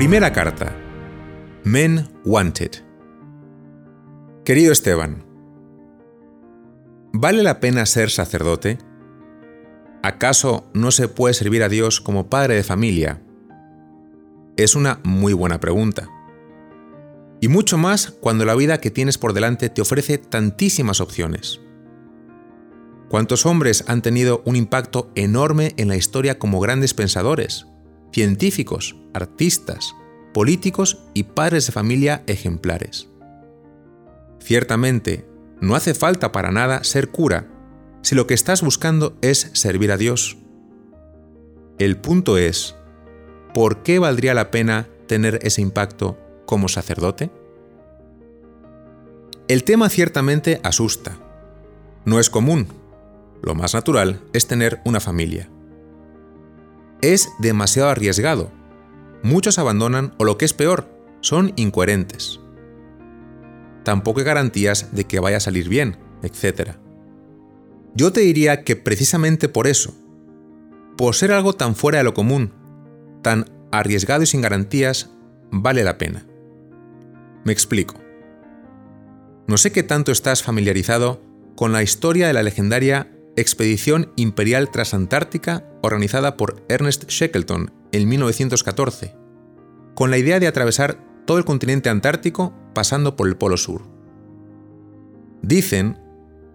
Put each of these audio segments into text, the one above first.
Primera carta. Men Wanted. Querido Esteban, ¿vale la pena ser sacerdote? ¿Acaso no se puede servir a Dios como padre de familia? Es una muy buena pregunta. Y mucho más cuando la vida que tienes por delante te ofrece tantísimas opciones. ¿Cuántos hombres han tenido un impacto enorme en la historia como grandes pensadores, científicos, artistas, políticos y padres de familia ejemplares? Ciertamente, no hace falta para nada ser cura si lo que estás buscando es servir a Dios. El punto es, ¿por qué valdría la pena tener ese impacto como sacerdote? El tema ciertamente asusta. No es común, lo más natural es tener una familia. Es demasiado arriesgado. Muchos abandonan o lo que es peor, son incoherentes. Tampoco hay garantías de que vaya a salir bien, etc. Yo te diría que precisamente por eso, por ser algo tan fuera de lo común, tan arriesgado y sin garantías, vale la pena. Me explico. No sé qué tanto estás familiarizado con la historia de la legendaria expedición imperial transantártica organizada por Ernest Shackleton en 1914, con la idea de atravesar todo el continente antártico pasando por el Polo Sur. Dicen,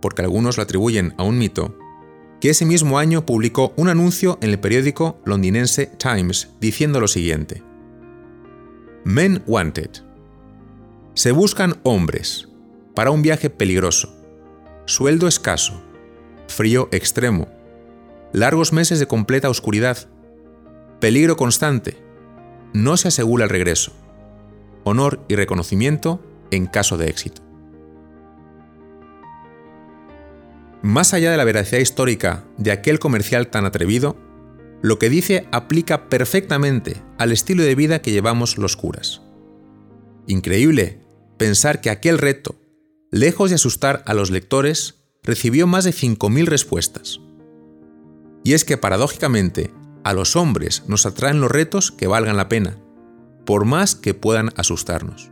porque algunos lo atribuyen a un mito, que ese mismo año publicó un anuncio en el periódico londinense Times diciendo lo siguiente. Men Wanted. Se buscan hombres para un viaje peligroso, sueldo escaso, frío extremo, largos meses de completa oscuridad, peligro constante, no se asegura el regreso, honor y reconocimiento en caso de éxito. Más allá de la veracidad histórica de aquel comercial tan atrevido, lo que dice aplica perfectamente al estilo de vida que llevamos los curas. Increíble pensar que aquel reto, lejos de asustar a los lectores, recibió más de 5.000 respuestas. Y es que paradójicamente, a los hombres nos atraen los retos que valgan la pena, por más que puedan asustarnos.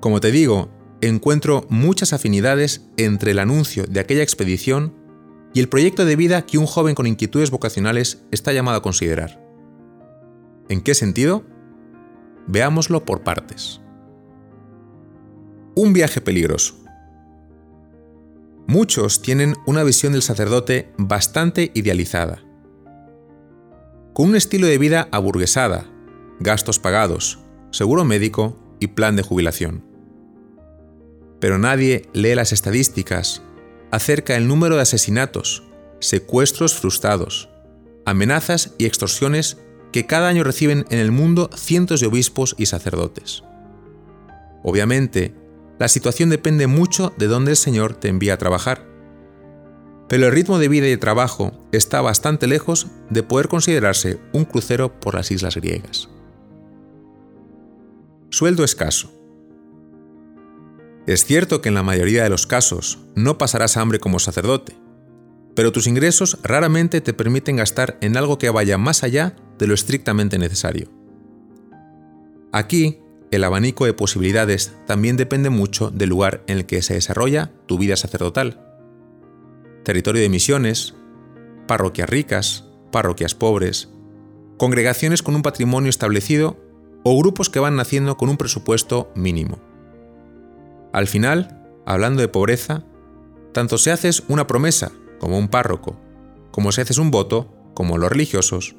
Como te digo, encuentro muchas afinidades entre el anuncio de aquella expedición y el proyecto de vida que un joven con inquietudes vocacionales está llamado a considerar. ¿En qué sentido? Veámoslo por partes. Un viaje peligroso. Muchos tienen una visión del sacerdote bastante idealizada. Con un estilo de vida aburguesada, gastos pagados, seguro médico y plan de jubilación. Pero nadie lee las estadísticas acerca del número de asesinatos, secuestros frustrados, amenazas y extorsiones que cada año reciben en el mundo cientos de obispos y sacerdotes. Obviamente, la situación depende mucho de dónde el Señor te envía a trabajar. Pero el ritmo de vida y de trabajo está bastante lejos de poder considerarse un crucero por las islas griegas. Sueldo escaso. Es cierto que en la mayoría de los casos no pasarás hambre como sacerdote, pero tus ingresos raramente te permiten gastar en algo que vaya más allá de lo estrictamente necesario. Aquí el abanico de posibilidades también depende mucho del lugar en el que se desarrolla tu vida sacerdotal. Territorio de misiones, parroquias ricas, parroquias pobres, congregaciones con un patrimonio establecido o grupos que van naciendo con un presupuesto mínimo. Al final, hablando de pobreza, tanto si haces una promesa como un párroco, como si haces un voto como los religiosos,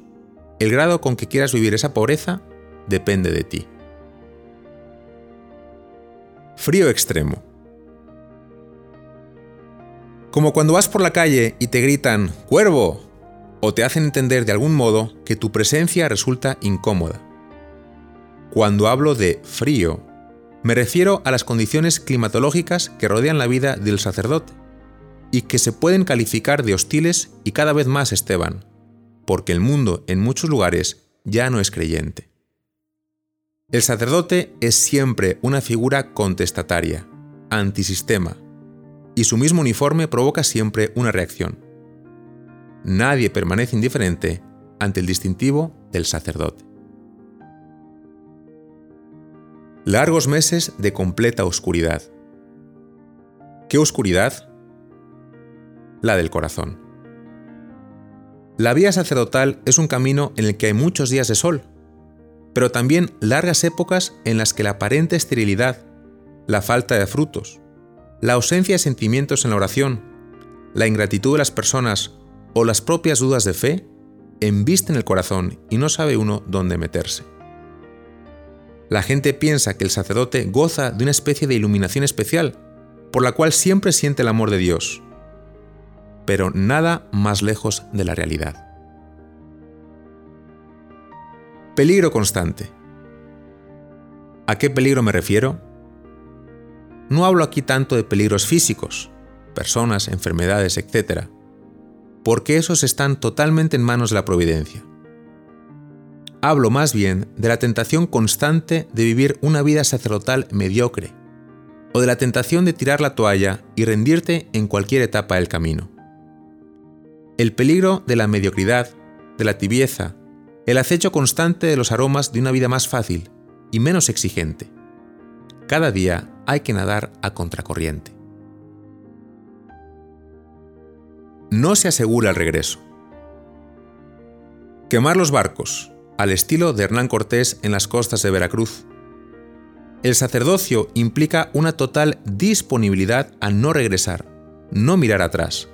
el grado con que quieras vivir esa pobreza depende de ti. Frío extremo. Como cuando vas por la calle y te gritan ¡Cuervo! o te hacen entender de algún modo que tu presencia resulta incómoda. Cuando hablo de frío, me refiero a las condiciones climatológicas que rodean la vida del sacerdote y que se pueden calificar de hostiles y cada vez más, Esteban, porque el mundo en muchos lugares ya no es creyente. El sacerdote es siempre una figura contestataria, antisistema, y su mismo uniforme provoca siempre una reacción. Nadie permanece indiferente ante el distintivo del sacerdote. Largos meses de completa oscuridad. ¿Qué oscuridad? La del corazón. La vía sacerdotal es un camino en el que hay muchos días de sol, pero también largas épocas en las que la aparente esterilidad, la falta de frutos, la ausencia de sentimientos en la oración, la ingratitud de las personas o las propias dudas de fe embisten el corazón y no sabe uno dónde meterse. La gente piensa que el sacerdote goza de una especie de iluminación especial, por la cual siempre siente el amor de Dios, pero nada más lejos de la realidad. Peligro constante. ¿A qué peligro me refiero? No hablo aquí tanto de peligros físicos, personas, enfermedades, etc., porque esos están totalmente en manos de la providencia. Hablo más bien de la tentación constante de vivir una vida sacerdotal mediocre, o de la tentación de tirar la toalla y rendirte en cualquier etapa del camino. El peligro de la mediocridad, de la tibieza, el acecho constante de los aromas de una vida más fácil y menos exigente. Cada día hay que nadar a contracorriente. No se asegura el regreso. Quemar los barcos, al estilo de Hernán Cortés en las costas de Veracruz. El sacerdocio implica una total disponibilidad a no regresar, no mirar atrás,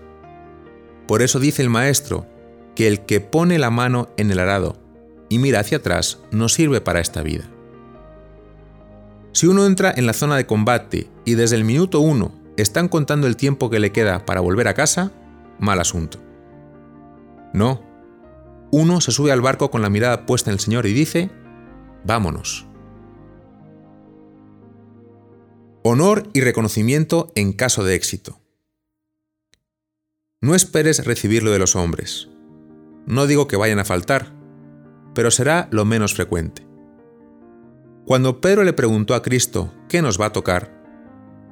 por eso dice el maestro que el que pone la mano en el arado y mira hacia atrás no sirve para esta vida. Si uno entra en la zona de combate y desde el minuto uno están contando el tiempo que le queda para volver a casa, mal asunto. No, uno se sube al barco con la mirada puesta en el Señor y dice, vámonos. Honor y reconocimiento en caso de éxito. No esperes recibirlo de los hombres. No digo que vayan a faltar, pero será lo menos frecuente. Cuando Pedro le preguntó a Cristo qué nos va a tocar,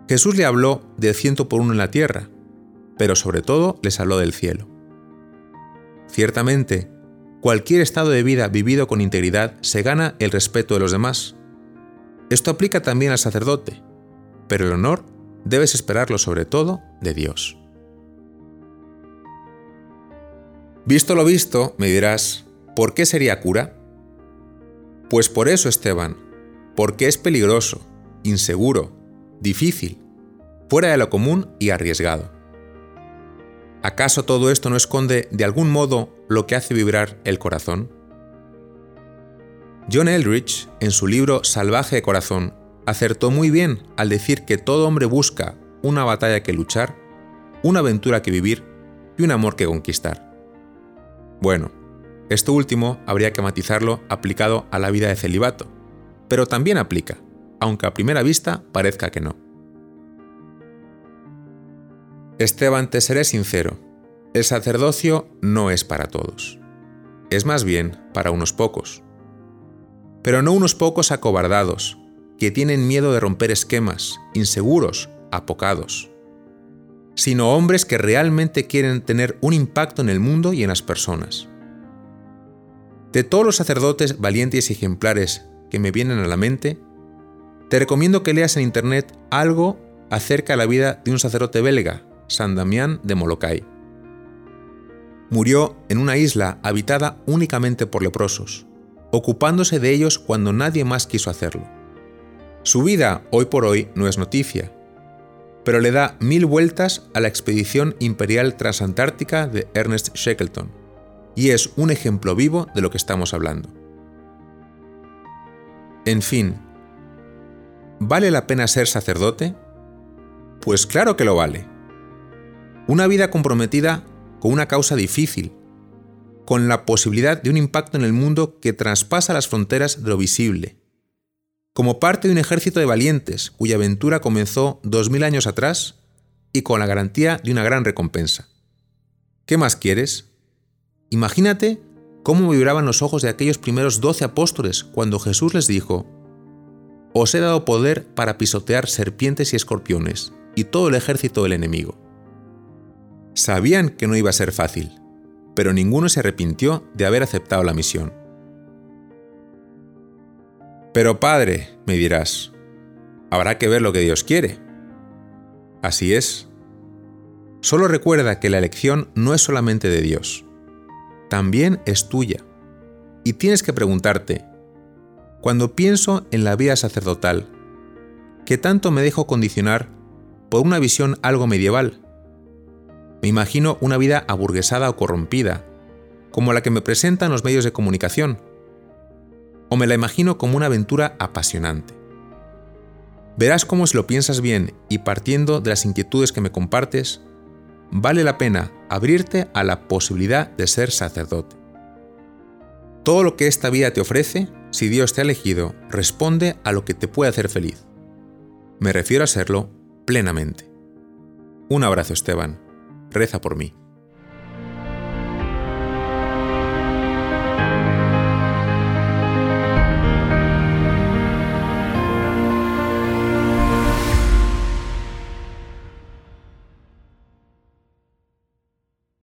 Jesús le habló del ciento por uno en la tierra, pero sobre todo les habló del cielo. Ciertamente, cualquier estado de vida vivido con integridad se gana el respeto de los demás. Esto aplica también al sacerdote, pero el honor debes esperarlo sobre todo de Dios. Visto lo visto, me dirás, ¿por qué sería cura? Pues por eso, Esteban, porque es peligroso, inseguro, difícil, fuera de lo común y arriesgado. ¿Acaso todo esto no esconde de algún modo lo que hace vibrar el corazón? John Eldridge, en su libro Salvaje de Corazón, acertó muy bien al decir que todo hombre busca una batalla que luchar, una aventura que vivir y un amor que conquistar. Bueno, esto último habría que matizarlo aplicado a la vida de celibato, pero también aplica, aunque a primera vista parezca que no. Esteban, te seré sincero, el sacerdocio no es para todos. Es más bien para unos pocos. Pero no unos pocos acobardados, que tienen miedo de romper esquemas, inseguros, apocados sino hombres que realmente quieren tener un impacto en el mundo y en las personas. De todos los sacerdotes valientes y ejemplares que me vienen a la mente, te recomiendo que leas en internet algo acerca de la vida de un sacerdote belga, San Damián de Molokai. Murió en una isla habitada únicamente por leprosos, ocupándose de ellos cuando nadie más quiso hacerlo. Su vida hoy por hoy no es noticia, pero le da mil vueltas a la expedición imperial transantártica de Ernest Shackleton, y es un ejemplo vivo de lo que estamos hablando. En fin, ¿vale la pena ser sacerdote? Pues claro que lo vale. Una vida comprometida con una causa difícil, con la posibilidad de un impacto en el mundo que traspasa las fronteras de lo visible, como parte de un ejército de valientes cuya aventura comenzó dos mil años atrás y con la garantía de una gran recompensa. ¿Qué más quieres? Imagínate cómo vibraban los ojos de aquellos primeros doce apóstoles cuando Jesús les dijo, Os he dado poder para pisotear serpientes y escorpiones y todo el ejército del enemigo. Sabían que no iba a ser fácil, pero ninguno se arrepintió de haber aceptado la misión. Pero padre, me dirás, habrá que ver lo que Dios quiere. Así es. Solo recuerda que la elección no es solamente de Dios, también es tuya. Y tienes que preguntarte, cuando pienso en la vida sacerdotal, ¿qué tanto me dejo condicionar por una visión algo medieval? Me imagino una vida aburguesada o corrompida, como la que me presentan los medios de comunicación, o me la imagino como una aventura apasionante. Verás cómo si lo piensas bien y partiendo de las inquietudes que me compartes, vale la pena abrirte a la posibilidad de ser sacerdote. Todo lo que esta vida te ofrece, si Dios te ha elegido, responde a lo que te puede hacer feliz. Me refiero a serlo plenamente. Un abrazo Esteban. Reza por mí.